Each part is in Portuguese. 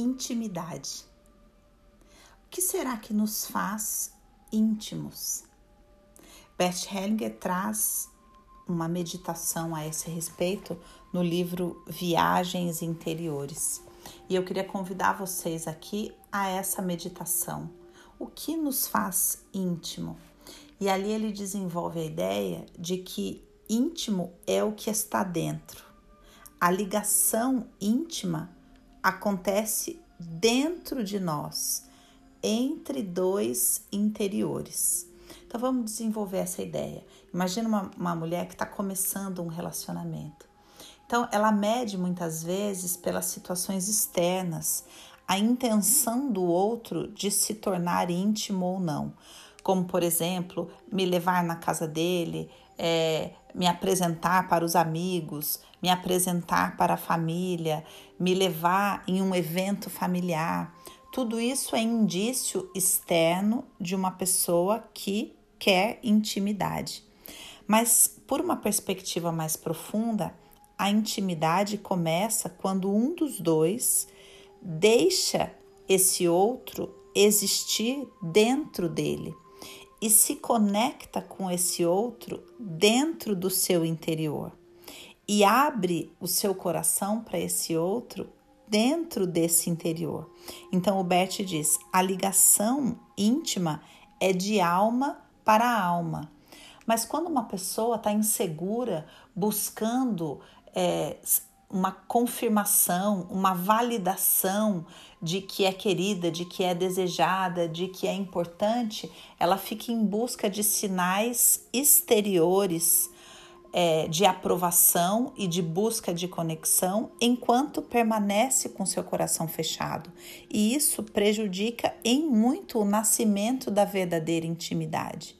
intimidade. O que será que nos faz íntimos? Bert Hellinger traz uma meditação a esse respeito no livro Viagens Interiores. E eu queria convidar vocês aqui a essa meditação. O que nos faz íntimo? E ali ele desenvolve a ideia de que íntimo é o que está dentro. A ligação íntima acontece dentro de nós, entre dois interiores. Então vamos desenvolver essa ideia. Imagina uma, uma mulher que está começando um relacionamento. Então ela mede muitas vezes pelas situações externas a intenção do outro de se tornar íntimo ou não. Como, por exemplo, me levar na casa dele, é, me apresentar para os amigos, me apresentar para a família, me levar em um evento familiar. Tudo isso é indício externo de uma pessoa que quer intimidade. Mas, por uma perspectiva mais profunda, a intimidade começa quando um dos dois deixa esse outro existir dentro dele e se conecta com esse outro dentro do seu interior e abre o seu coração para esse outro dentro desse interior. Então o Bert diz: a ligação íntima é de alma para alma. Mas quando uma pessoa está insegura, buscando é, uma confirmação, uma validação de que é querida, de que é desejada, de que é importante, ela fica em busca de sinais exteriores é, de aprovação e de busca de conexão enquanto permanece com seu coração fechado. E isso prejudica em muito o nascimento da verdadeira intimidade.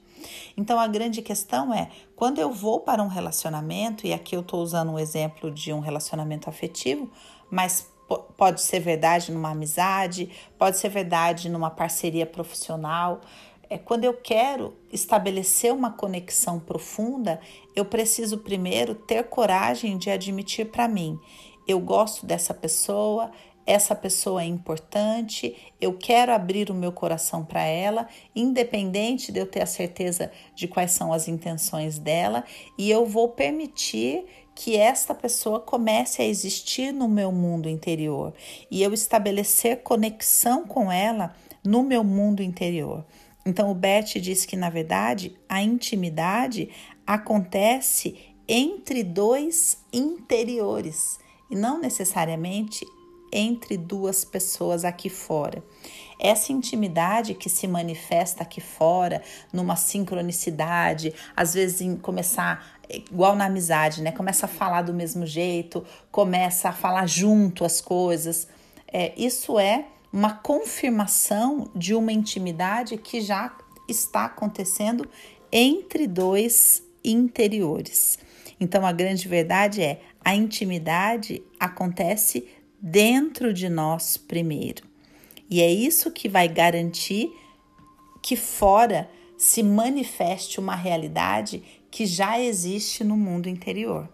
Então a grande questão é quando eu vou para um relacionamento, e aqui eu estou usando um exemplo de um relacionamento afetivo, mas pode ser verdade numa amizade, pode ser verdade numa parceria profissional. É quando eu quero estabelecer uma conexão profunda, eu preciso primeiro ter coragem de admitir para mim: eu gosto dessa pessoa, essa pessoa é importante, eu quero abrir o meu coração para ela, independente de eu ter a certeza de quais são as intenções dela, e eu vou permitir que esta pessoa comece a existir no meu mundo interior e eu estabelecer conexão com ela no meu mundo interior. Então, o Bert diz que, na verdade, a intimidade acontece entre dois interiores e não necessariamente entre duas pessoas aqui fora. Essa intimidade que se manifesta aqui fora, numa sincronicidade, às vezes em começar igual na amizade, né? Começa a falar do mesmo jeito, começa a falar junto as coisas. É, isso é uma confirmação de uma intimidade que já está acontecendo entre dois interiores. Então a grande verdade é a intimidade acontece dentro de nós primeiro. E é isso que vai garantir que fora se manifeste uma realidade que já existe no mundo interior.